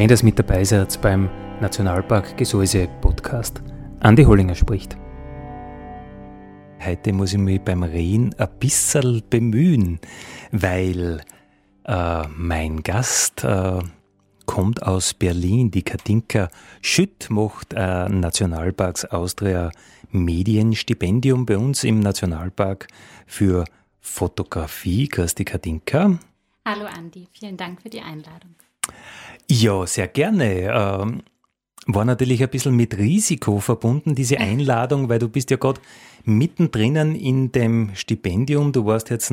Schön, dass ihr mit dabei seid beim Nationalpark Gesäuse Podcast. Andi Hollinger spricht. Heute muss ich mich beim Reden ein bisschen bemühen, weil äh, mein Gast äh, kommt aus Berlin. Die Katinka Schütt macht äh, Nationalparks Austria Medienstipendium bei uns im Nationalpark für Fotografie. Grüß die Katinka. Hallo Andi, vielen Dank für die Einladung. Ja, sehr gerne. Ähm, war natürlich ein bisschen mit Risiko verbunden, diese Einladung, weil du bist ja gerade mittendrin in dem Stipendium. Du warst jetzt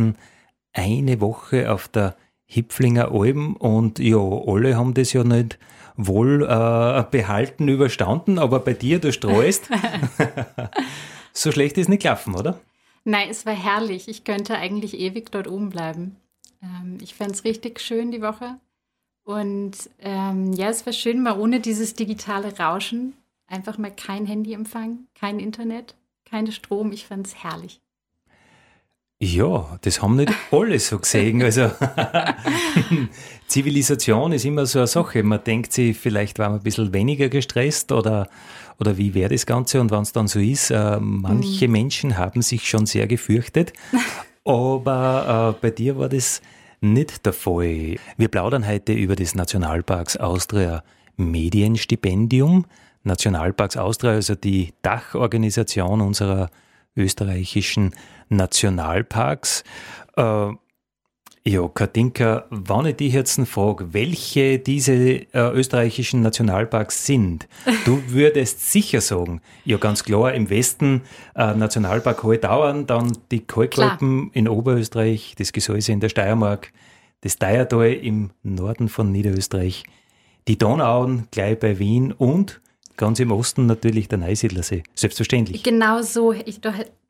eine Woche auf der Hipflinger Alben und ja, alle haben das ja nicht wohl äh, behalten überstanden, aber bei dir, du streust. so schlecht ist nicht gelaufen, oder? Nein, es war herrlich. Ich könnte eigentlich ewig dort oben bleiben. Ähm, ich fand es richtig schön die Woche. Und ähm, ja, es war schön, mal ohne dieses digitale Rauschen, einfach mal kein Handyempfang, kein Internet, kein Strom. Ich fand es herrlich. Ja, das haben nicht alle so gesehen. Also Zivilisation ist immer so eine Sache. Man denkt sich, vielleicht war man ein bisschen weniger gestresst oder, oder wie wäre das Ganze? Und wenn es dann so ist, äh, manche mhm. Menschen haben sich schon sehr gefürchtet. Aber äh, bei dir war das nicht der Fall. Wir plaudern heute über das Nationalparks Austria Medienstipendium. Nationalparks Austria, also die Dachorganisation unserer österreichischen Nationalparks. Äh, ja, Katinka, wenn ich dich jetzt frage, welche diese äh, österreichischen Nationalparks sind, du würdest sicher sagen, ja ganz klar, im Westen äh, Nationalpark Hohe dann die Kalkalpen in Oberösterreich, das Gesäuse in der Steiermark, das Deiertal im Norden von Niederösterreich, die Donauen gleich bei Wien und ganz im Osten natürlich der Neusiedlersee, selbstverständlich. Genau so, ich,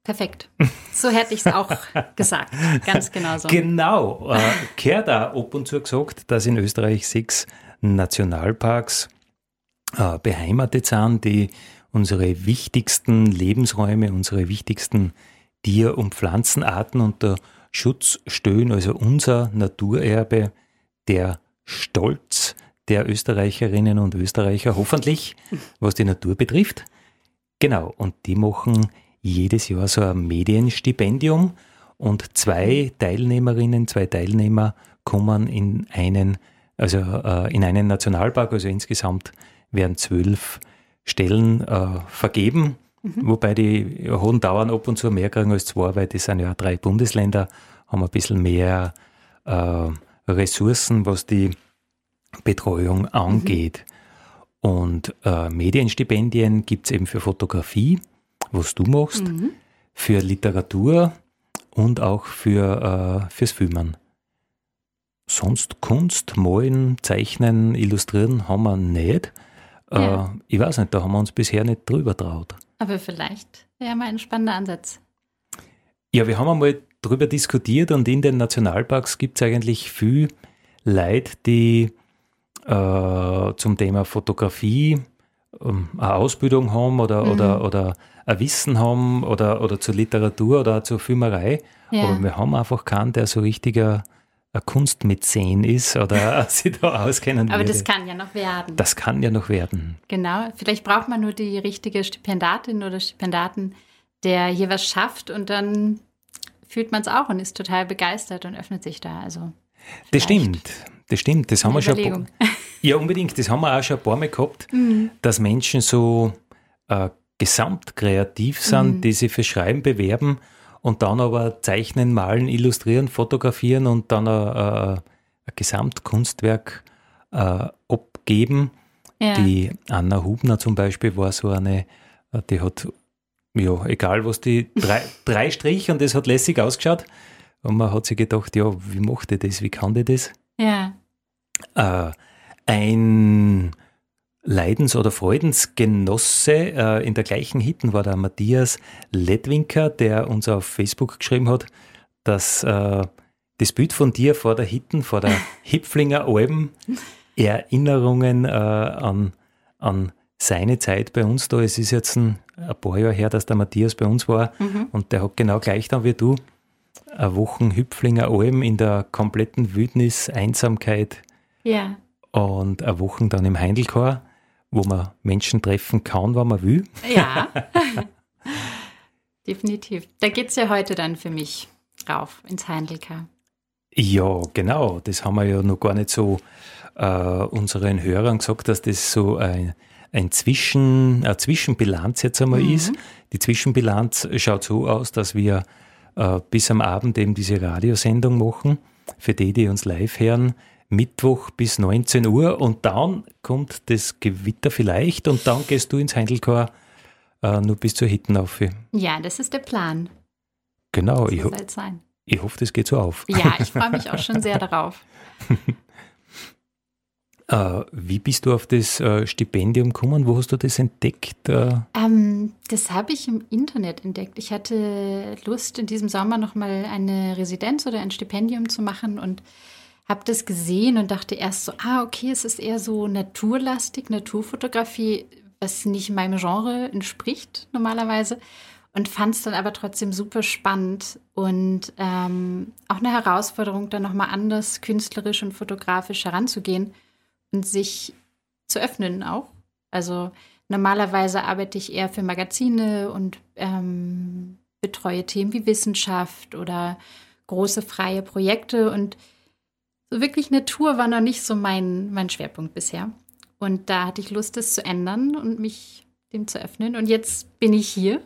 Perfekt. So hätte ich es auch gesagt. Ganz genau so. Genau. Äh, auch ab und zu gesagt, dass in Österreich sechs Nationalparks äh, beheimatet sind, die unsere wichtigsten Lebensräume, unsere wichtigsten Tier- und Pflanzenarten unter Schutz stehen, also unser Naturerbe, der Stolz der Österreicherinnen und Österreicher, hoffentlich, was die Natur betrifft. Genau, und die machen jedes Jahr so ein Medienstipendium und zwei Teilnehmerinnen, zwei Teilnehmer kommen in einen, also äh, in einen Nationalpark, also insgesamt werden zwölf Stellen äh, vergeben, mhm. wobei die hohen Dauern ab und zu mehr kriegen als zwei, weil das sind ja drei Bundesländer, haben ein bisschen mehr äh, Ressourcen, was die Betreuung mhm. angeht. Mhm. Und äh, Medienstipendien gibt es eben für Fotografie, was du machst, mhm. für Literatur und auch für, äh, fürs Filmen. Sonst Kunst, Malen, Zeichnen, Illustrieren haben wir nicht. Äh, ja. Ich weiß nicht, da haben wir uns bisher nicht drüber traut. Aber vielleicht wäre mal ein spannender Ansatz. Ja, wir haben einmal drüber diskutiert und in den Nationalparks gibt es eigentlich viel Leute, die äh, zum Thema Fotografie ähm, eine Ausbildung haben oder, mhm. oder, oder ein Wissen haben oder, oder zur Literatur oder zur Filmerei. Ja. Aber wir haben einfach keinen, der so richtiger ein Kunstmäzen ist oder sich da auskennen Aber würde. das kann ja noch werden. Das kann ja noch werden. Genau. Vielleicht braucht man nur die richtige Stipendatin oder Stipendaten, der hier was schafft und dann fühlt man es auch und ist total begeistert und öffnet sich da. Also das stimmt. Das stimmt. Das haben wir schon. Ja, unbedingt. Das haben wir auch schon ein paar Mal gehabt, mhm. dass Menschen so äh, gesamtkreativ sind, mhm. die sich für Schreiben bewerben und dann aber zeichnen, malen, illustrieren, fotografieren und dann ein, ein Gesamtkunstwerk äh, abgeben. Ja. Die Anna Hubner zum Beispiel war so eine, die hat, ja, egal was, die drei, drei Strich und das hat lässig ausgeschaut. Und man hat sich gedacht, ja, wie macht die das, wie kann die das? Ja. Äh, ein Leidens- oder Freudensgenosse äh, in der gleichen Hitten war der Matthias Ledwinker, der uns auf Facebook geschrieben hat, dass äh, das Bild von dir vor der Hitten, vor der Hipflinger Alben, Erinnerungen äh, an, an seine Zeit bei uns da. Es ist jetzt ein, ein paar Jahre her, dass der Matthias bei uns war mhm. und der hat genau gleich dann wie du eine Woche Hüpflinger Alm in der kompletten Wildnis, Einsamkeit ja. Und eine Woche dann im Heindelchor wo man Menschen treffen kann, wann man will. Ja, definitiv. Da geht es ja heute dann für mich rauf ins Heindelka. Ja, genau. Das haben wir ja noch gar nicht so äh, unseren Hörern gesagt, dass das so ein, ein Zwischen, eine Zwischenbilanz jetzt einmal mhm. ist. Die Zwischenbilanz schaut so aus, dass wir äh, bis am Abend eben diese Radiosendung machen. Für die, die uns live hören, Mittwoch bis 19 Uhr und dann kommt das Gewitter vielleicht und dann gehst du ins Heindelchor äh, nur bis zur Hittenaufe. Ja, das ist der Plan. Genau, das ich, ho sein. ich hoffe, das geht so auf. Ja, ich freue mich auch schon sehr darauf. Äh, wie bist du auf das äh, Stipendium gekommen? Wo hast du das entdeckt? Äh? Ähm, das habe ich im Internet entdeckt. Ich hatte Lust, in diesem Sommer nochmal eine Residenz oder ein Stipendium zu machen und habe das gesehen und dachte erst so, ah, okay, es ist eher so naturlastig, Naturfotografie, was nicht meinem Genre entspricht normalerweise. Und fand es dann aber trotzdem super spannend und ähm, auch eine Herausforderung, dann nochmal anders künstlerisch und fotografisch heranzugehen und sich zu öffnen auch. Also normalerweise arbeite ich eher für Magazine und ähm, betreue Themen wie Wissenschaft oder große freie Projekte und so wirklich Natur war noch nicht so mein, mein Schwerpunkt bisher. Und da hatte ich Lust, das zu ändern und mich dem zu öffnen. Und jetzt bin ich hier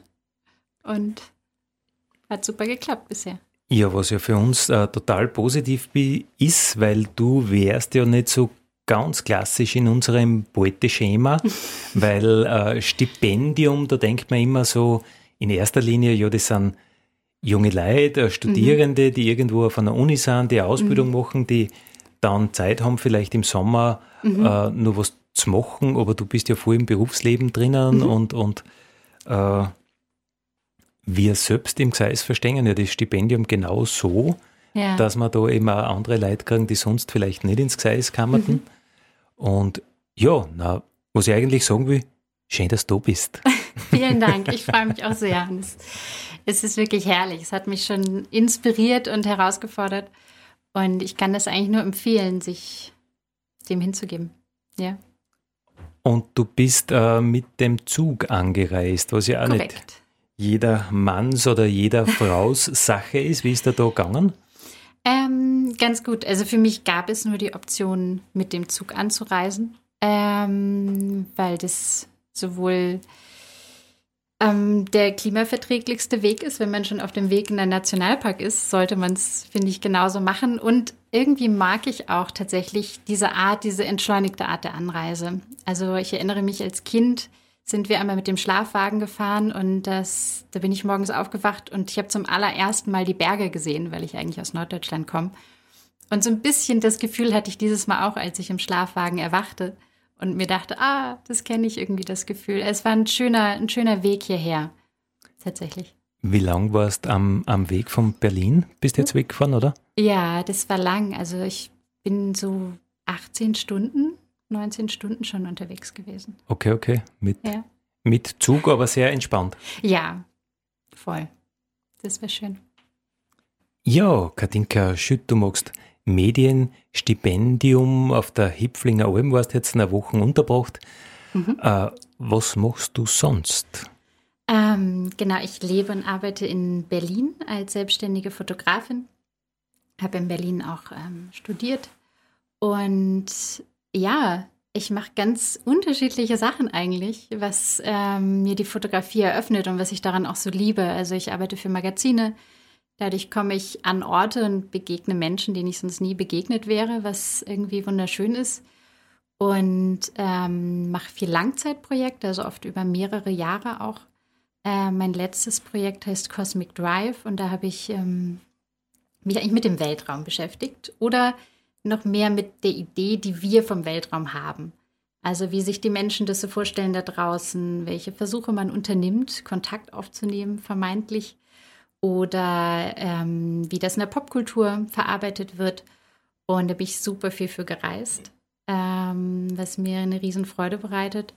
und hat super geklappt bisher. Ja, was ja für uns äh, total positiv ist, weil du wärst ja nicht so ganz klassisch in unserem Beuteschema, weil äh, Stipendium, da denkt man immer so in erster Linie, ja, das sind junge Leute, Studierende, mhm. die irgendwo auf einer Uni sind, die Ausbildung mhm. machen, die dann Zeit haben, vielleicht im Sommer mhm. äh, nur was zu machen, aber du bist ja voll im Berufsleben drinnen mhm. und, und äh, wir selbst im Gseis verstehen ja das Stipendium genau so, ja. dass wir da eben auch andere Leute kriegen, die sonst vielleicht nicht ins Gseis kammerten. Mhm. Und ja, na, was ich eigentlich sagen will, schön, dass du bist. Vielen Dank, ich freue mich auch sehr. Es, ist wirklich herrlich. Es hat mich schon inspiriert und herausgefordert. Und ich kann das eigentlich nur empfehlen, sich dem hinzugeben. Ja. Und du bist äh, mit dem Zug angereist, was ja auch Korrekt. nicht jeder Manns oder jeder Fraus Sache ist. Wie ist da da gegangen? Ähm, ganz gut. Also für mich gab es nur die Option, mit dem Zug anzureisen, ähm, weil das sowohl ähm, der klimaverträglichste Weg ist. Wenn man schon auf dem Weg in einen Nationalpark ist, sollte man es, finde ich, genauso machen. Und irgendwie mag ich auch tatsächlich diese Art, diese entschleunigte Art der Anreise. Also ich erinnere mich als Kind, sind wir einmal mit dem Schlafwagen gefahren und das, da bin ich morgens aufgewacht und ich habe zum allerersten Mal die Berge gesehen, weil ich eigentlich aus Norddeutschland komme. Und so ein bisschen das Gefühl hatte ich dieses Mal auch, als ich im Schlafwagen erwachte und mir dachte, ah, das kenne ich irgendwie, das Gefühl. Es war ein schöner, ein schöner Weg hierher, tatsächlich. Wie lang warst du am, am Weg von Berlin? Bist du jetzt weggefahren, oder? Ja, das war lang. Also ich bin so 18 Stunden, 19 Stunden schon unterwegs gewesen. Okay, okay. Mit, ja. mit Zug, aber sehr entspannt. Ja, voll. Das wäre schön. Ja, Katinka Schütt, du magst Medienstipendium auf der Hipflinger Alm, warst jetzt eine Woche unterbracht. Mhm. Äh, was machst du sonst? Ähm, genau, ich lebe und arbeite in Berlin als selbstständige Fotografin. Habe in Berlin auch ähm, studiert. Und ja, ich mache ganz unterschiedliche Sachen eigentlich, was ähm, mir die Fotografie eröffnet und was ich daran auch so liebe. Also ich arbeite für Magazine, Dadurch komme ich an Orte und begegne Menschen, denen ich sonst nie begegnet wäre, was irgendwie wunderschön ist. und ähm, mache viel Langzeitprojekte, also oft über mehrere Jahre auch. Äh, mein letztes Projekt heißt Cosmic Drive und da habe ich ähm, mich eigentlich mit dem Weltraum beschäftigt oder noch mehr mit der Idee, die wir vom Weltraum haben. Also wie sich die Menschen das so vorstellen da draußen, welche Versuche man unternimmt, Kontakt aufzunehmen, vermeintlich, oder ähm, wie das in der Popkultur verarbeitet wird. Und da bin ich super viel für gereist, ähm, was mir eine Riesenfreude bereitet.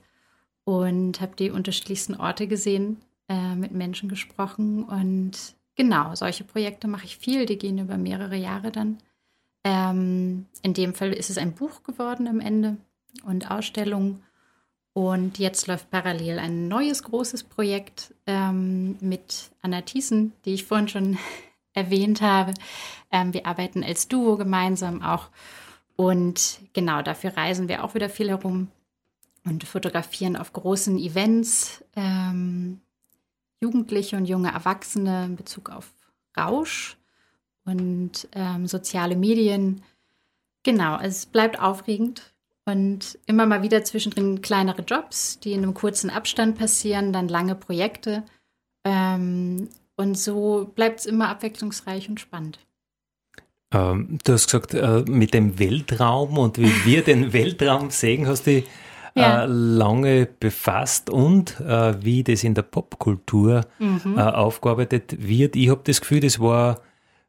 Und habe die unterschiedlichsten Orte gesehen, äh, mit Menschen gesprochen. Und genau, solche Projekte mache ich viel, die gehen über mehrere Jahre dann. Ähm, in dem Fall ist es ein Buch geworden am Ende und Ausstellung. Und jetzt läuft parallel ein neues großes Projekt ähm, mit Anna Thiessen, die ich vorhin schon erwähnt habe. Ähm, wir arbeiten als Duo gemeinsam auch. Und genau dafür reisen wir auch wieder viel herum und fotografieren auf großen Events ähm, Jugendliche und junge Erwachsene in Bezug auf Rausch und ähm, soziale Medien. Genau, es bleibt aufregend und immer mal wieder zwischendrin kleinere Jobs, die in einem kurzen Abstand passieren, dann lange Projekte. Ähm, und so bleibt es immer abwechslungsreich und spannend. Ähm, du hast gesagt, äh, mit dem Weltraum und wie wir den Weltraum sehen, hast du dich ja. äh, lange befasst und äh, wie das in der Popkultur mhm. Äh, aufgearbeitet wird. Ich habe das Gefühl, das war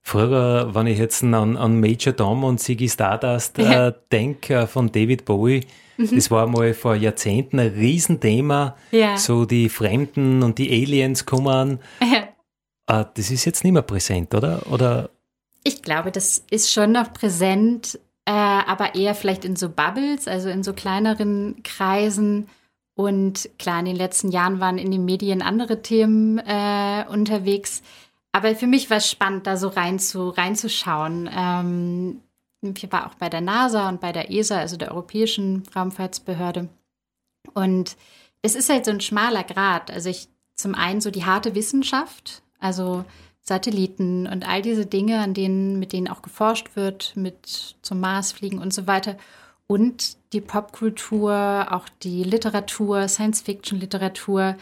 Früher, wenn ich jetzt an, an Major Tom und Ziggy Stardust äh, denke äh, von David Bowie, mhm. das war mal vor Jahrzehnten ein Riesenthema. Ja. So die Fremden und die Aliens kommen. Ja. Äh, das ist jetzt nicht mehr präsent, oder? oder? Ich glaube, das ist schon noch präsent, äh, aber eher vielleicht in so Bubbles, also in so kleineren Kreisen. Und klar, in den letzten Jahren waren in den Medien andere Themen äh, unterwegs. Aber für mich war es spannend, da so rein zu, reinzuschauen. Ähm, ich war auch bei der NASA und bei der ESA, also der Europäischen Raumfahrtsbehörde. Und es ist halt so ein schmaler Grad. Also ich zum einen so die harte Wissenschaft, also Satelliten und all diese Dinge, an denen, mit denen auch geforscht wird, mit zum Mars fliegen und so weiter. Und die Popkultur, auch die Literatur, Science-Fiction-Literatur,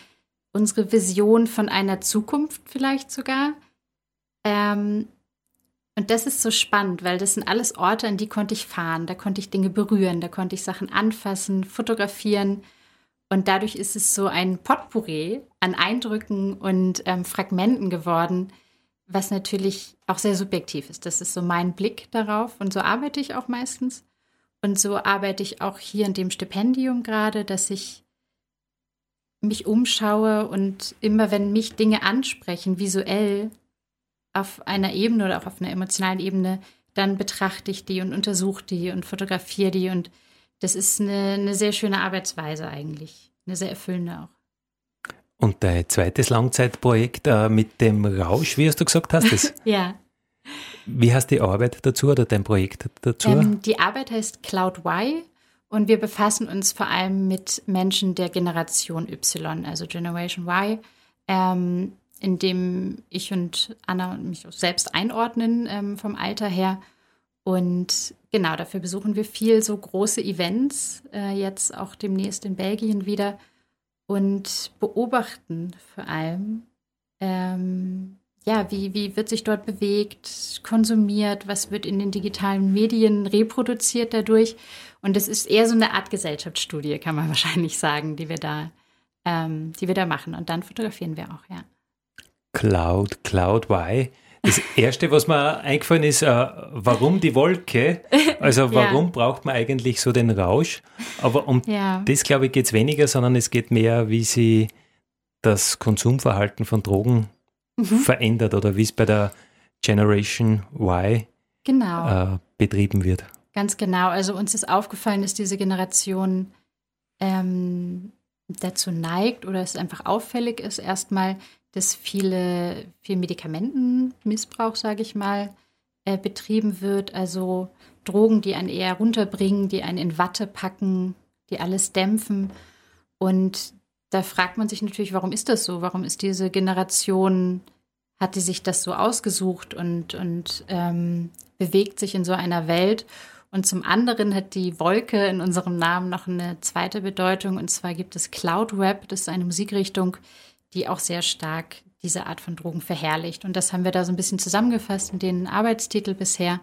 unsere Vision von einer Zukunft vielleicht sogar. Ähm, und das ist so spannend, weil das sind alles Orte, an die konnte ich fahren, da konnte ich Dinge berühren, da konnte ich Sachen anfassen, fotografieren. Und dadurch ist es so ein Potpourri an Eindrücken und ähm, Fragmenten geworden, was natürlich auch sehr subjektiv ist. Das ist so mein Blick darauf und so arbeite ich auch meistens. Und so arbeite ich auch hier in dem Stipendium gerade, dass ich mich umschaue und immer wenn mich Dinge ansprechen, visuell, auf einer Ebene oder auch auf einer emotionalen Ebene, dann betrachte ich die und untersuche die und fotografiere die. Und das ist eine, eine sehr schöne Arbeitsweise eigentlich, eine sehr erfüllende auch. Und dein zweites Langzeitprojekt äh, mit dem Rausch, wie hast du gesagt hast, das? ja. Wie heißt die Arbeit dazu oder dein Projekt dazu? Ähm, die Arbeit heißt Cloud Y und wir befassen uns vor allem mit Menschen der Generation Y, also Generation Y. Ähm, in dem ich und Anna mich selbst einordnen ähm, vom Alter her. Und genau, dafür besuchen wir viel so große Events, äh, jetzt auch demnächst in Belgien wieder und beobachten vor allem, ähm, ja, wie, wie wird sich dort bewegt, konsumiert, was wird in den digitalen Medien reproduziert dadurch. Und es ist eher so eine Art Gesellschaftsstudie, kann man wahrscheinlich sagen, die wir da, ähm, die wir da machen. Und dann fotografieren wir auch, ja. Cloud, Cloud Y. Das erste, was mir eingefallen ist, äh, warum die Wolke? Also warum ja. braucht man eigentlich so den Rausch? Aber um ja. das, glaube ich, geht es weniger, sondern es geht mehr, wie sie das Konsumverhalten von Drogen mhm. verändert oder wie es bei der Generation Y genau. äh, betrieben wird. Ganz genau. Also uns ist aufgefallen, dass diese Generation ähm, dazu neigt oder es einfach auffällig ist, erstmal dass viele, viel Medikamentenmissbrauch, sage ich mal, äh, betrieben wird. Also Drogen, die einen eher runterbringen, die einen in Watte packen, die alles dämpfen. Und da fragt man sich natürlich, warum ist das so? Warum ist diese Generation, hat die sich das so ausgesucht und, und ähm, bewegt sich in so einer Welt? Und zum anderen hat die Wolke in unserem Namen noch eine zweite Bedeutung. Und zwar gibt es Cloud Web. Das ist eine Musikrichtung, die auch sehr stark diese Art von Drogen verherrlicht. Und das haben wir da so ein bisschen zusammengefasst in den Arbeitstitel bisher.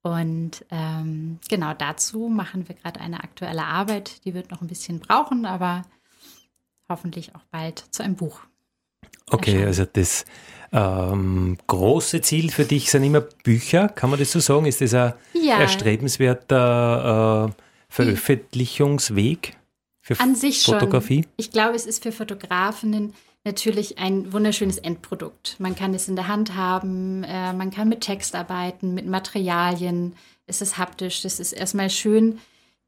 Und ähm, genau dazu machen wir gerade eine aktuelle Arbeit. Die wird noch ein bisschen brauchen, aber hoffentlich auch bald zu einem Buch. Okay, also das ähm, große Ziel für dich sind immer Bücher, kann man das so sagen? Ist das ein ja. erstrebenswerter äh, Veröffentlichungsweg für An sich Fotografie? Schon. Ich glaube, es ist für Fotografinnen natürlich ein wunderschönes Endprodukt. Man kann es in der Hand haben, äh, man kann mit Text arbeiten, mit Materialien. Es ist haptisch, das ist erstmal schön.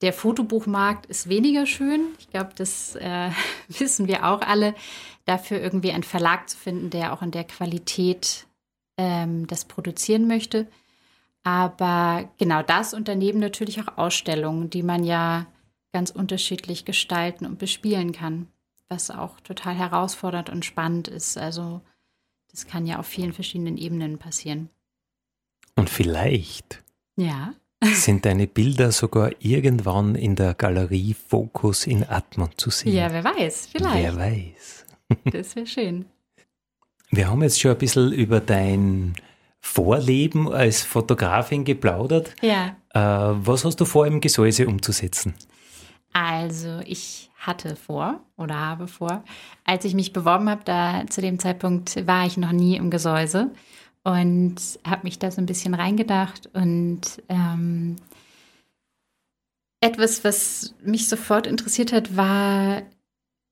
Der Fotobuchmarkt ist weniger schön. Ich glaube, das äh, wissen wir auch alle. Dafür irgendwie einen Verlag zu finden, der auch in der Qualität ähm, das produzieren möchte. Aber genau das und daneben natürlich auch Ausstellungen, die man ja ganz unterschiedlich gestalten und bespielen kann was auch total herausfordernd und spannend ist. Also das kann ja auf vielen verschiedenen Ebenen passieren. Und vielleicht ja. sind deine Bilder sogar irgendwann in der Galerie Focus in Atmund zu sehen. Ja, wer weiß, vielleicht. Wer weiß. Das wäre schön. Wir haben jetzt schon ein bisschen über dein Vorleben als Fotografin geplaudert. Ja. Äh, was hast du vor, im Gesäuse umzusetzen? Also ich hatte vor oder habe vor, als ich mich beworben habe, da zu dem Zeitpunkt war ich noch nie im Gesäuse und habe mich da so ein bisschen reingedacht und ähm, etwas, was mich sofort interessiert hat, war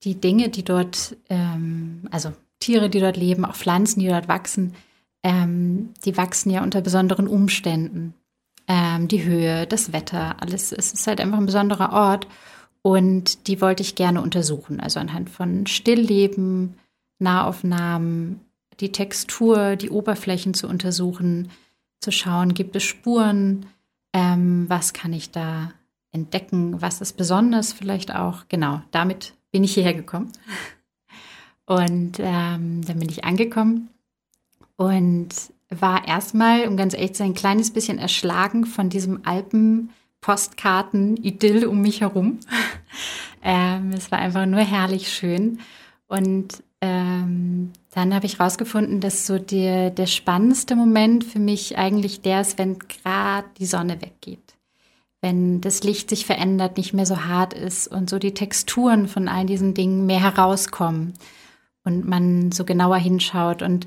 die Dinge, die dort, ähm, also Tiere, die dort leben, auch Pflanzen, die dort wachsen, ähm, die wachsen ja unter besonderen Umständen. Ähm, die Höhe, das Wetter, alles, es ist halt einfach ein besonderer Ort. Und die wollte ich gerne untersuchen, also anhand von Stillleben, Nahaufnahmen, die Textur, die Oberflächen zu untersuchen, zu schauen, gibt es Spuren, ähm, was kann ich da entdecken, was ist besonders vielleicht auch. Genau, damit bin ich hierher gekommen. Und ähm, dann bin ich angekommen und war erstmal, um ganz ehrlich zu sein, ein kleines bisschen erschlagen von diesem Alpen. Postkarten-Idyll um mich herum. ähm, es war einfach nur herrlich schön. Und ähm, dann habe ich herausgefunden, dass so der, der spannendste Moment für mich eigentlich der ist, wenn gerade die Sonne weggeht. Wenn das Licht sich verändert, nicht mehr so hart ist und so die Texturen von all diesen Dingen mehr herauskommen und man so genauer hinschaut. Und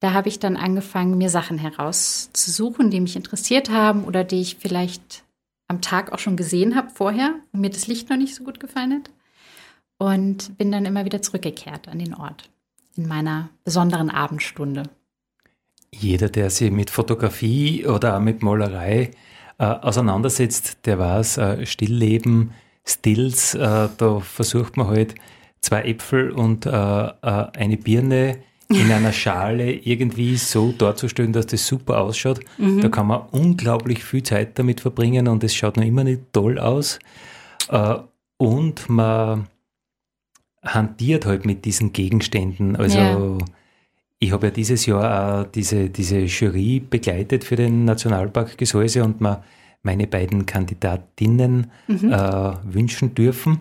da habe ich dann angefangen, mir Sachen herauszusuchen, die mich interessiert haben oder die ich vielleicht am Tag auch schon gesehen habe vorher und mir das Licht noch nicht so gut gefallen hat. Und bin dann immer wieder zurückgekehrt an den Ort in meiner besonderen Abendstunde. Jeder, der sich mit Fotografie oder auch mit Malerei äh, auseinandersetzt, der weiß, äh, Stillleben, Stills, äh, da versucht man halt zwei Äpfel und äh, äh, eine Birne in einer Schale irgendwie so darzustellen, dass das super ausschaut. Mhm. Da kann man unglaublich viel Zeit damit verbringen und es schaut noch immer nicht toll aus. Äh, und man hantiert halt mit diesen Gegenständen. Also ja. ich habe ja dieses Jahr auch diese, diese Jury begleitet für den Nationalpark Gesäuse und mir meine beiden Kandidatinnen mhm. äh, wünschen dürfen.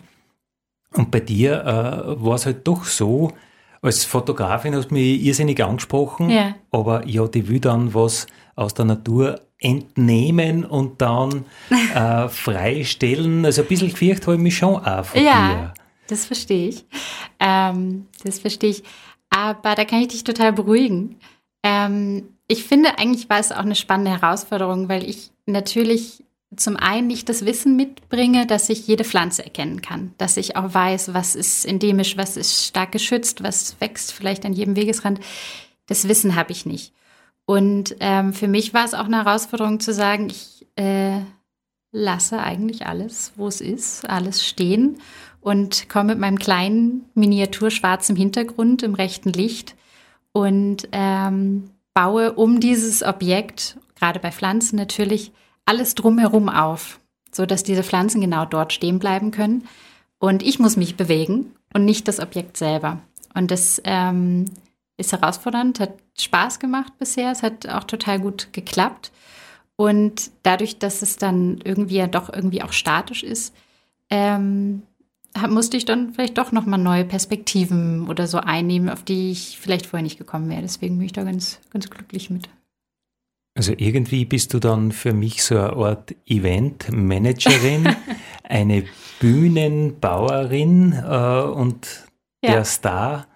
Und bei dir äh, war es halt doch so, als Fotografin hast du mich irrsinnig angesprochen, ja. aber ja, die will dann was aus der Natur entnehmen und dann äh, freistellen. Also ein bisschen gefürchtet habe ich mich schon auch von ja, dir. das verstehe ich. Ähm, das verstehe ich. Aber da kann ich dich total beruhigen. Ähm, ich finde, eigentlich war es auch eine spannende Herausforderung, weil ich natürlich zum einen nicht das Wissen mitbringe, dass ich jede Pflanze erkennen kann, dass ich auch weiß, was ist endemisch, was ist stark geschützt, was wächst vielleicht an jedem Wegesrand. Das Wissen habe ich nicht. Und ähm, für mich war es auch eine Herausforderung zu sagen, ich äh, lasse eigentlich alles, wo es ist, alles stehen und komme mit meinem kleinen Miniatur schwarzem Hintergrund im rechten Licht und ähm, baue um dieses Objekt, gerade bei Pflanzen natürlich, alles drumherum auf, so dass diese Pflanzen genau dort stehen bleiben können. Und ich muss mich bewegen und nicht das Objekt selber. Und das ähm, ist herausfordernd, hat Spaß gemacht bisher, es hat auch total gut geklappt. Und dadurch, dass es dann irgendwie ja doch irgendwie auch statisch ist, ähm, musste ich dann vielleicht doch nochmal neue Perspektiven oder so einnehmen, auf die ich vielleicht vorher nicht gekommen wäre. Deswegen bin ich da ganz, ganz glücklich mit. Also irgendwie bist du dann für mich so eine Art Event-Managerin, eine Bühnenbauerin äh, und ja. der Star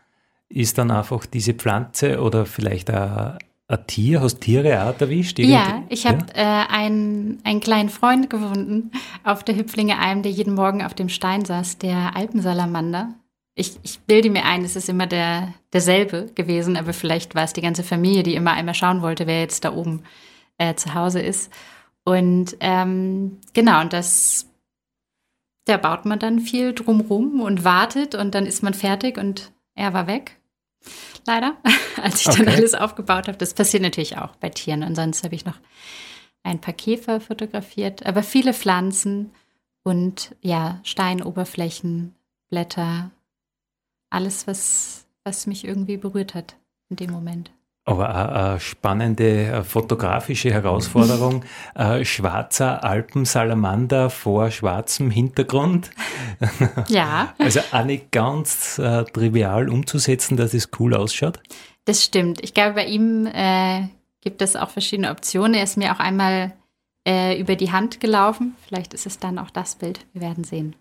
ist dann einfach diese Pflanze oder vielleicht ein, ein Tier. Hast Tiere auch erwischt? Irgendwie? Ja, ich habe ja? äh, einen, einen kleinen Freund gefunden auf der Hüpflinge Alm, der jeden Morgen auf dem Stein saß, der Alpensalamander. Ich, ich bilde mir ein, es ist immer der, derselbe gewesen, aber vielleicht war es die ganze Familie, die immer einmal schauen wollte, wer jetzt da oben äh, zu Hause ist. Und ähm, genau, und das, da baut man dann viel drumrum und wartet und dann ist man fertig und er war weg. Leider, als ich okay. dann alles aufgebaut habe. Das passiert natürlich auch bei Tieren. Und sonst habe ich noch ein paar Käfer fotografiert, aber viele Pflanzen und ja, Steinoberflächen, Blätter, alles, was, was mich irgendwie berührt hat in dem Moment. Aber eine spannende fotografische Herausforderung. Schwarzer Alpensalamander vor schwarzem Hintergrund. Ja. Also auch nicht ganz äh, trivial umzusetzen, dass es cool ausschaut. Das stimmt. Ich glaube, bei ihm äh, gibt es auch verschiedene Optionen. Er ist mir auch einmal äh, über die Hand gelaufen. Vielleicht ist es dann auch das Bild. Wir werden sehen.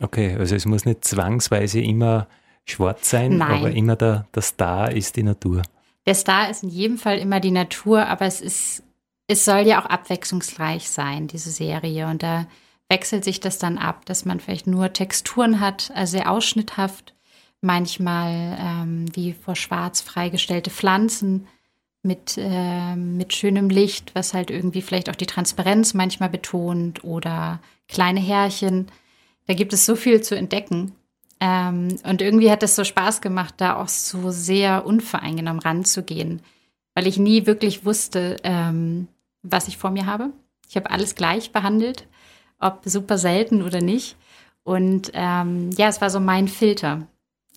Okay, also es muss nicht zwangsweise immer schwarz sein, Nein. aber immer der, der Star ist die Natur. Der Star ist in jedem Fall immer die Natur, aber es ist, es soll ja auch abwechslungsreich sein, diese Serie. Und da wechselt sich das dann ab, dass man vielleicht nur Texturen hat, also sehr ausschnitthaft, manchmal ähm, wie vor Schwarz freigestellte Pflanzen mit, äh, mit schönem Licht, was halt irgendwie vielleicht auch die Transparenz manchmal betont oder kleine Härchen. Da gibt es so viel zu entdecken. Ähm, und irgendwie hat es so Spaß gemacht, da auch so sehr unvoreingenommen ranzugehen, weil ich nie wirklich wusste, ähm, was ich vor mir habe. Ich habe alles gleich behandelt, ob super selten oder nicht. Und ähm, ja, es war so mein Filter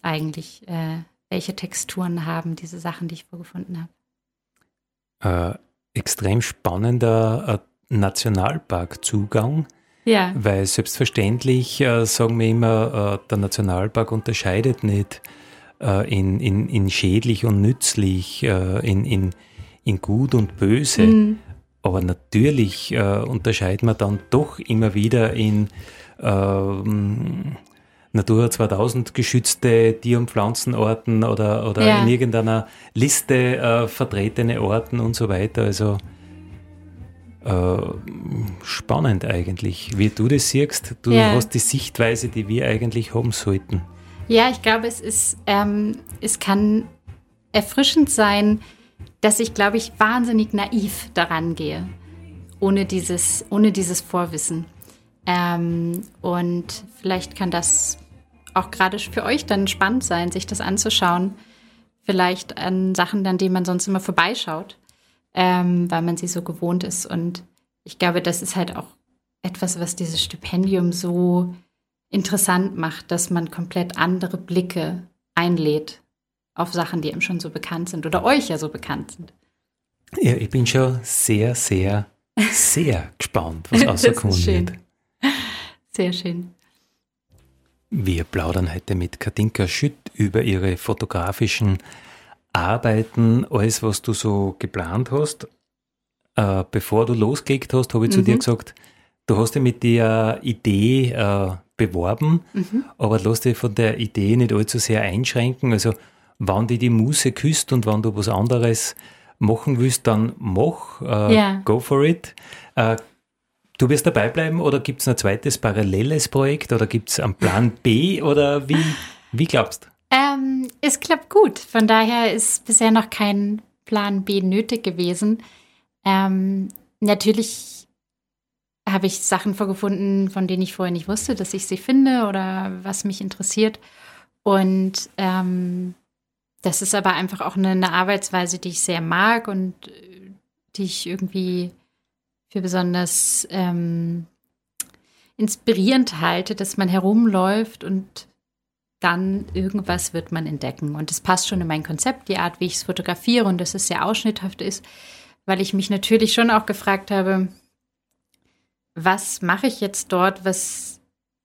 eigentlich, äh, welche Texturen haben diese Sachen, die ich vorgefunden habe. Äh, extrem spannender äh, Nationalparkzugang ja. Weil selbstverständlich äh, sagen wir immer, äh, der Nationalpark unterscheidet nicht äh, in, in, in schädlich und nützlich, äh, in, in, in gut und böse. Mhm. Aber natürlich äh, unterscheidet man dann doch immer wieder in ähm, Natura 2000 geschützte Tier- und Pflanzenarten oder, oder ja. in irgendeiner Liste äh, vertretene Orten und so weiter. Also äh, spannend eigentlich, wie du das siehst. Du ja. hast die Sichtweise, die wir eigentlich haben sollten. Ja, ich glaube, es ist, ähm, es kann erfrischend sein, dass ich, glaube ich, wahnsinnig naiv daran gehe, ohne dieses, ohne dieses Vorwissen. Ähm, und vielleicht kann das auch gerade für euch dann spannend sein, sich das anzuschauen. Vielleicht an Sachen, an denen man sonst immer vorbeischaut ähm, weil man sie so gewohnt ist. Und ich glaube, das ist halt auch etwas, was dieses Stipendium so interessant macht, dass man komplett andere Blicke einlädt auf Sachen, die ihm schon so bekannt sind oder euch ja so bekannt sind. Ja, ich bin schon sehr, sehr, sehr gespannt, was rauskommen wird. Sehr schön. Wir plaudern heute mit Katinka Schütt über ihre fotografischen Arbeiten, alles, was du so geplant hast, äh, bevor du losgelegt hast, habe ich mhm. zu dir mhm. gesagt, du hast dich mit der Idee äh, beworben, mhm. aber lass dich von der Idee nicht allzu sehr einschränken. Also, wann die die Muse küsst und wann du was anderes machen willst, dann mach, äh, yeah. go for it. Äh, du wirst dabei bleiben oder gibt es ein zweites paralleles Projekt oder gibt es einen Plan B oder wie, wie glaubst du? Ähm, es klappt gut. Von daher ist bisher noch kein Plan B nötig gewesen. Ähm, natürlich habe ich Sachen vorgefunden, von denen ich vorher nicht wusste, dass ich sie finde oder was mich interessiert. Und ähm, das ist aber einfach auch eine, eine, Arbeitsweise, die ich sehr mag und äh, die ich irgendwie für besonders ähm, inspirierend halte, dass man herumläuft und dann irgendwas wird man entdecken. Und es passt schon in mein Konzept, die Art, wie ich es fotografiere und dass es sehr ausschnitthaft ist, weil ich mich natürlich schon auch gefragt habe, was mache ich jetzt dort, was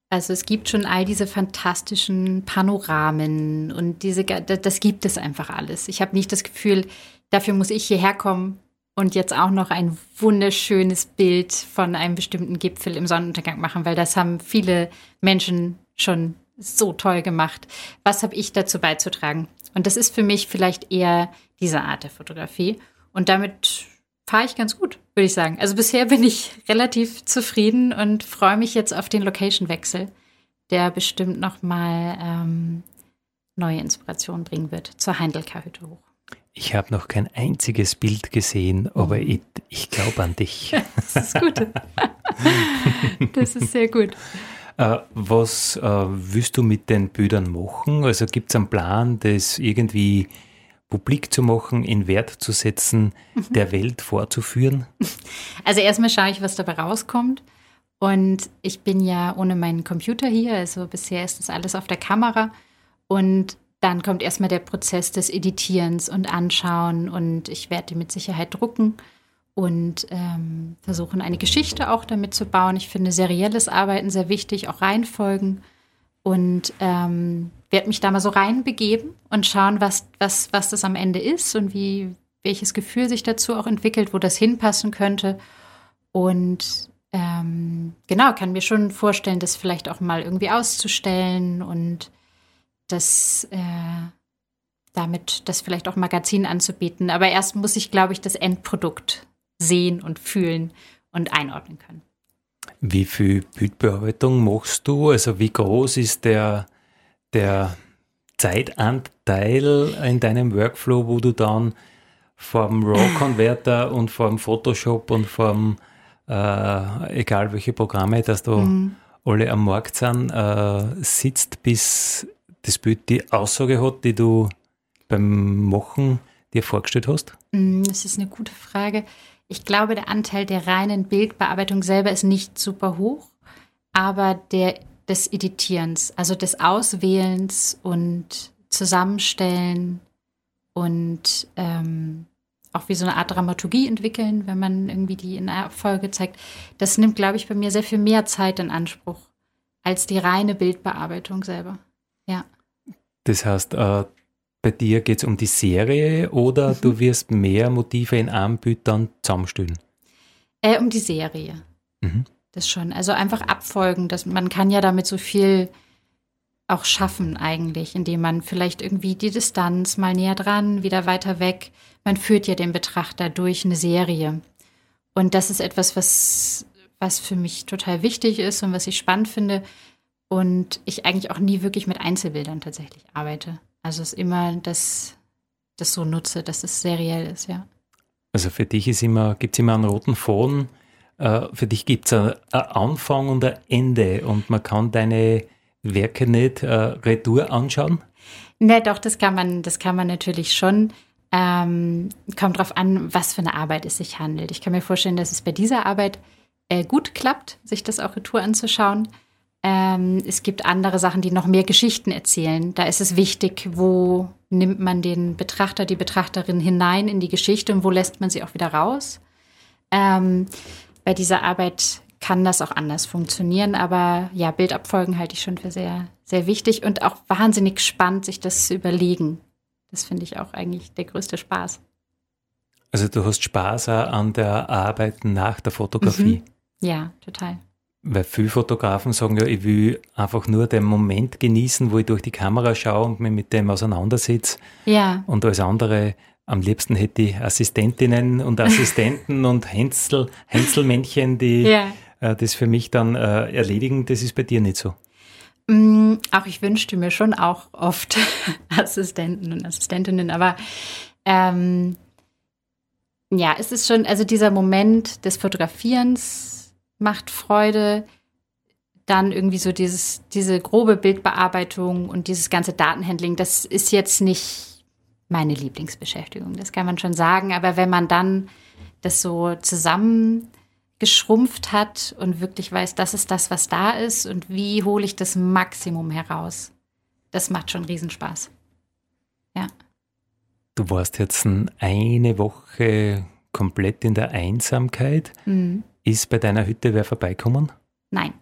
also es gibt schon all diese fantastischen Panoramen und diese, das gibt es einfach alles. Ich habe nicht das Gefühl, dafür muss ich hierher kommen und jetzt auch noch ein wunderschönes Bild von einem bestimmten Gipfel im Sonnenuntergang machen, weil das haben viele Menschen schon so toll gemacht. Was habe ich dazu beizutragen? Und das ist für mich vielleicht eher diese Art der Fotografie. Und damit fahre ich ganz gut, würde ich sagen. Also bisher bin ich relativ zufrieden und freue mich jetzt auf den Location-Wechsel, der bestimmt nochmal ähm, neue Inspirationen bringen wird zur Heindelker-Hütte hoch. Ich habe noch kein einziges Bild gesehen, aber ich, ich glaube an dich. das ist gut. das ist sehr gut. Äh, was äh, willst du mit den Bildern machen? Also gibt es einen Plan, das irgendwie publik zu machen, in Wert zu setzen, mhm. der Welt vorzuführen? Also erstmal schaue ich, was dabei rauskommt. Und ich bin ja ohne meinen Computer hier, also bisher ist das alles auf der Kamera. Und dann kommt erstmal der Prozess des Editierens und Anschauen und ich werde die mit Sicherheit drucken und ähm, versuchen eine Geschichte auch damit zu bauen. Ich finde serielles Arbeiten sehr wichtig, auch Reihenfolgen und ähm, werde mich da mal so reinbegeben und schauen, was, was, was das am Ende ist und wie, welches Gefühl sich dazu auch entwickelt, wo das hinpassen könnte. Und ähm, genau, kann mir schon vorstellen, das vielleicht auch mal irgendwie auszustellen und das äh, damit das vielleicht auch Magazin anzubieten. Aber erst muss ich, glaube ich, das Endprodukt sehen und fühlen und einordnen können. Wie viel Bildbearbeitung machst du? Also wie groß ist der, der Zeitanteil in deinem Workflow, wo du dann vom RAW-Converter und vom Photoshop und vom, äh, egal welche Programme, dass du mhm. alle am Markt sind, äh, sitzt, bis das Bild die Aussage hat, die du beim Machen dir vorgestellt hast? Mm, das ist eine gute Frage. Ich glaube, der Anteil der reinen Bildbearbeitung selber ist nicht super hoch, aber der des Editierens, also des Auswählens und Zusammenstellen und ähm, auch wie so eine Art Dramaturgie entwickeln, wenn man irgendwie die in einer Folge zeigt. Das nimmt, glaube ich, bei mir sehr viel mehr Zeit in Anspruch als die reine Bildbearbeitung selber. Ja. Das heißt, äh, bei dir geht es um die Serie oder mhm. du wirst mehr Motive in dann zusammenstellen? Äh, um die Serie. Mhm. Das schon. Also einfach abfolgen. Das, man kann ja damit so viel auch schaffen eigentlich, indem man vielleicht irgendwie die Distanz mal näher dran, wieder weiter weg. Man führt ja den Betrachter durch eine Serie. Und das ist etwas, was, was für mich total wichtig ist und was ich spannend finde. Und ich eigentlich auch nie wirklich mit Einzelbildern tatsächlich arbeite. Also es ist immer das, das so nutze, dass es seriell ist, ja. Also für dich ist immer, gibt es immer einen roten Faden. Äh, für dich gibt es einen Anfang und ein Ende und man kann deine Werke nicht äh, retour anschauen? Ne, doch, das kann man, das kann man natürlich schon. Ähm, kommt darauf an, was für eine Arbeit es sich handelt. Ich kann mir vorstellen, dass es bei dieser Arbeit äh, gut klappt, sich das auch retour anzuschauen. Ähm, es gibt andere Sachen, die noch mehr Geschichten erzählen. Da ist es wichtig, wo nimmt man den Betrachter, die Betrachterin hinein in die Geschichte und wo lässt man sie auch wieder raus. Ähm, bei dieser Arbeit kann das auch anders funktionieren, aber ja, Bildabfolgen halte ich schon für sehr, sehr wichtig und auch wahnsinnig spannend, sich das zu überlegen. Das finde ich auch eigentlich der größte Spaß. Also du hast Spaß an der Arbeit nach der Fotografie. Mhm. Ja, total. Weil viele Fotografen sagen ja, ich will einfach nur den Moment genießen, wo ich durch die Kamera schaue und mich mit dem auseinandersetze. Ja. Und alles andere, am liebsten hätte ich Assistentinnen und Assistenten und Hänsel, Hänselmännchen, die ja. äh, das für mich dann äh, erledigen. Das ist bei dir nicht so. Mm, auch ich wünschte mir schon auch oft Assistenten und Assistentinnen, aber ähm, ja, es ist schon, also dieser Moment des Fotografierens, macht Freude. Dann irgendwie so dieses, diese grobe Bildbearbeitung und dieses ganze Datenhandling, das ist jetzt nicht meine Lieblingsbeschäftigung, das kann man schon sagen. Aber wenn man dann das so zusammengeschrumpft hat und wirklich weiß, das ist das, was da ist und wie hole ich das Maximum heraus, das macht schon Riesenspaß. Ja. Du warst jetzt eine Woche komplett in der Einsamkeit. Mhm. Ist bei deiner Hütte wer vorbeikommen? Nein,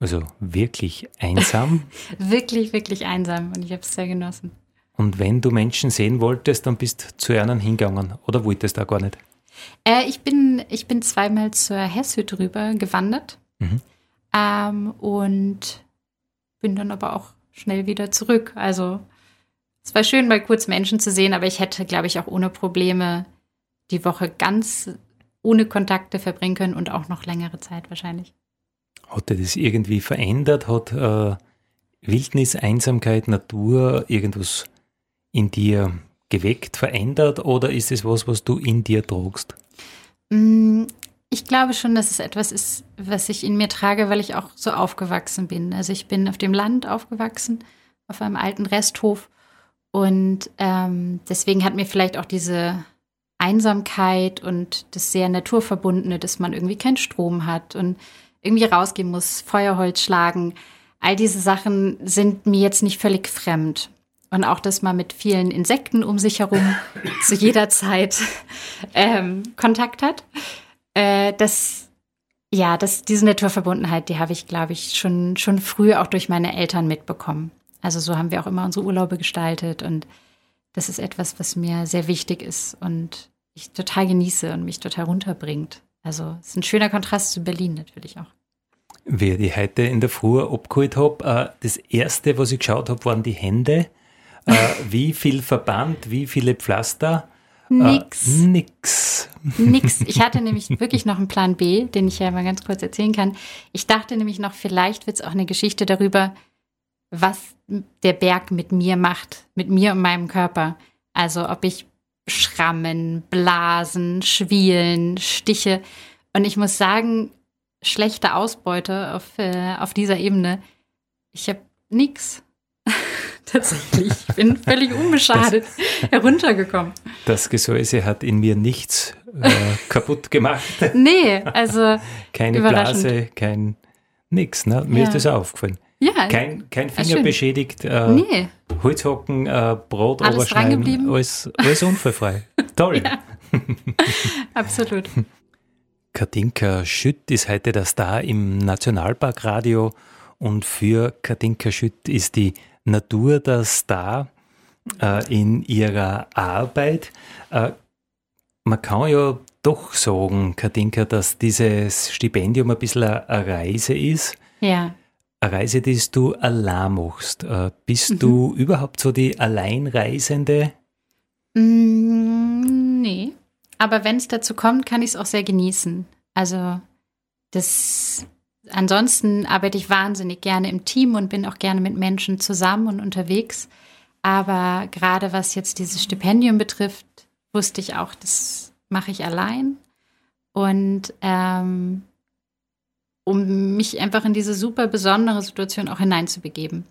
Also wirklich einsam. wirklich, wirklich einsam und ich habe es sehr genossen. Und wenn du Menschen sehen wolltest, dann bist zu einem hingegangen oder wolltest du auch gar nicht? Äh, ich, bin, ich bin zweimal zur Hesshütte rüber gewandert Mhm. ähm, und bin dann aber auch schnell wieder zurück. Also es war schön, mal kurz Menschen zu sehen, aber ich hätte, glaube ich, auch ohne Probleme die Woche ganz ohne Kontakte verbringen können und auch noch längere Zeit wahrscheinlich. Hat dir das irgendwie verändert? Hat äh, Wildnis, Einsamkeit, Natur irgendwas in dir geweckt, verändert oder ist es was, was du in dir tragst? Mm, Ich glaube schon, dass es etwas ist, was ich in mir trage, weil ich auch so aufgewachsen bin. Also ich bin auf dem Land aufgewachsen, auf einem alten Resthof. Und ähm, deswegen hat mir vielleicht auch diese Einsamkeit und das sehr Naturverbundene, dass man irgendwie keinen Strom hat und irgendwie rausgehen muss, Feuerholz schlagen. All diese Sachen sind mir jetzt nicht völlig fremd. Und auch, dass man mit vielen Insekten um sich herum zu jeder Zeit ähm, Kontakt hat. Äh, das, ja, das, diese Naturverbundenheit, die habe ich, glaube ich, schon, schon früh auch durch meine Eltern mitbekommen. Also so haben wir auch immer unsere Urlaube gestaltet und das ist etwas, was mir sehr wichtig ist und ich total genieße und mich total runterbringt. Also es ist ein schöner Kontrast zu Berlin natürlich auch. Wie ich heute in der Früh abgeholt habe, äh, das erste, was ich geschaut habe, waren die Hände. Äh, wie viel Verband, wie viele Pflaster? Nix. Äh, nix. Nix. Ich hatte nämlich wirklich noch einen Plan B, den ich ja mal ganz kurz erzählen kann. Ich dachte nämlich noch, vielleicht wird es auch eine Geschichte darüber, was der Berg mit mir macht, mit mir und meinem Körper. Also ob ich Schrammen, Blasen, Schwielen, Stiche. Und ich muss sagen, schlechte Ausbeute auf, äh, auf dieser Ebene. Ich habe nix. Tatsächlich. Ich bin völlig unbeschadet heruntergekommen. Das Gesäuse hat in mir nichts äh, kaputt gemacht. Nee, also Keine. Blase, kein nix. Ne? Mir Ja. ist das auch aufgefallen. Ja, Kein, kein Ah, Finger schön. beschädigt, äh, nee. Holzhocken, äh, Brot Alles drangeblieben? alles, alles unfallfrei. Toll. Absolut. Katinka Schütt ist heute der Star im Nationalparkradio und für Katinka Schütt ist die Natur der Star äh, in ihrer Arbeit. Äh, man kann ja doch sagen, Katinka, dass dieses Stipendium ein bisschen eine Reise ist. Ja. Eine Reise, die du allein machst. Äh, bist du überhaupt so die Alleinreisende? Mm, nee. Aber wenn es dazu kommt, kann ich es auch sehr genießen. Also das ansonsten arbeite ich wahnsinnig gerne im Team und bin auch gerne mit Menschen zusammen und unterwegs. Aber gerade was jetzt dieses Stipendium betrifft, wusste ich auch, das mache ich allein. Und ähm, um mich einfach in diese super besondere Situation auch hineinzubegeben.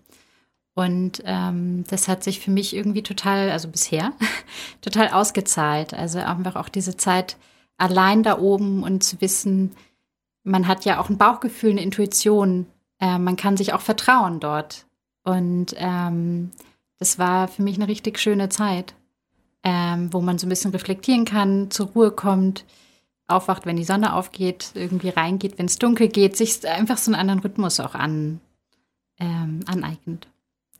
Und ähm, das hat sich für mich irgendwie total, also bisher, total ausgezahlt. Also einfach auch diese Zeit allein da oben und zu wissen, man hat ja auch ein Bauchgefühl, eine Intuition. Äh, man kann sich auch vertrauen dort. Und ähm, das war für mich eine richtig schöne Zeit, ähm, wo man so ein bisschen reflektieren kann, zur Ruhe kommt, aufwacht, wenn die Sonne aufgeht, irgendwie reingeht, wenn es dunkel geht, sich einfach so einen anderen Rhythmus auch an, ähm, aneignet.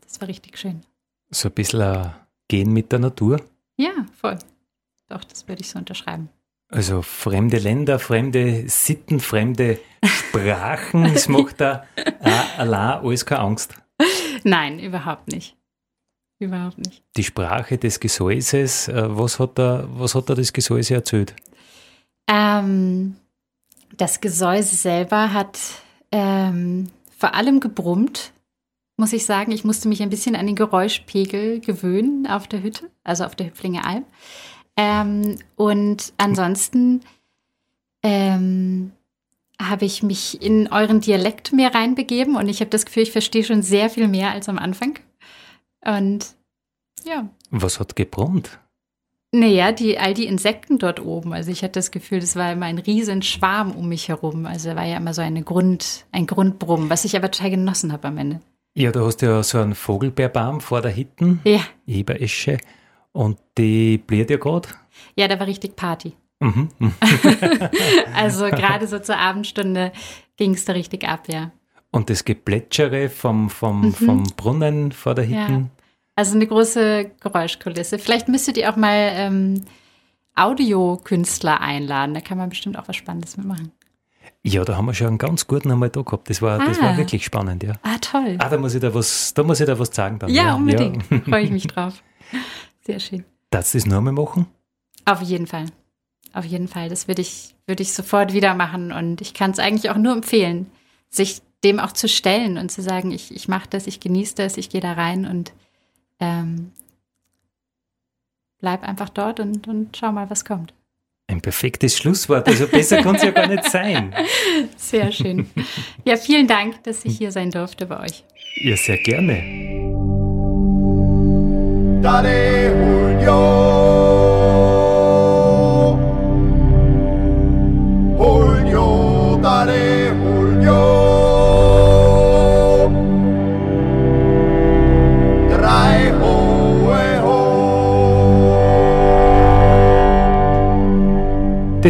Das war richtig schön. So ein bisschen ein Gehen mit der Natur? Ja, voll. Doch, das würde ich so unterschreiben. Also fremde Länder, fremde Sitten, fremde Sprachen, es macht da auch allein alles keine Angst. Nein, überhaupt nicht. Überhaupt nicht. Die Sprache des Gesäuses, äh, was hat da, was hat da das Gesäuse erzählt? Ähm, das Gesäuse selber hat ähm, vor allem gebrummt, muss ich sagen. Ich musste mich ein bisschen an den Geräuschpegel gewöhnen auf der Hütte, also auf der Hüpflinger Alm. Ähm, und ansonsten ähm, habe ich mich in euren Dialekt mehr reinbegeben und ich habe das Gefühl, ich verstehe schon sehr viel mehr als am Anfang. Und ja, Was hat gebrummt? Naja, die, all die Insekten dort oben. Also ich hatte das Gefühl, das war immer ein riesen Schwarm um mich herum. Also da war ja immer so eine Grund, ein Grundbrummen, was ich aber total genossen habe am Ende. Ja, du hast ja so einen Vogelbeerbaum vor der Hitten, Ja, Eberesche, Und die bläht ja gerade? Ja, da war richtig Party. Mhm. also gerade so zur Abendstunde ging es da richtig ab, ja. Und das Geplätschere vom, vom, mhm. vom Brunnen vor der Hitten? Ja. Also eine große Geräuschkulisse. Vielleicht müsstet ihr auch mal ähm, Audiokünstler einladen. Da kann man bestimmt auch was Spannendes mitmachen. Ja, da haben wir schon einen ganz guten einmal da gehabt. Das war, ah. das war ah. wirklich spannend, ja. Ah, toll. Ah, da muss ich da was, da muss ich da was sagen dann. Ja, ja. unbedingt. Ja. Freue ich mich drauf. Sehr schön. Darfst du das noch einmal machen? Auf jeden Fall. Auf jeden Fall. Das würde ich, würde ich sofort wieder machen. Und ich kann es eigentlich auch nur empfehlen, sich dem auch zu stellen und zu sagen, ich, ich mache das, ich genieße das, ich gehe da rein und ähm, bleib einfach dort und, und schau mal, was kommt. Ein perfektes Schlusswort. Also besser kann es ja gar nicht sein. Sehr schön. Ja, vielen Dank, dass ich hier sein durfte bei euch. Ja, sehr gerne. Dale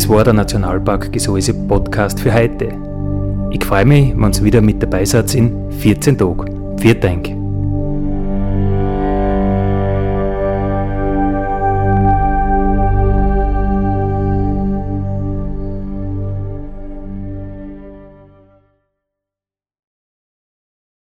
Das war der Nationalpark Gesäuse Podcast für heute. Ich freue mich, wenn ihr wieder mit dabei seid in 14 Tagen. Vielen Dank.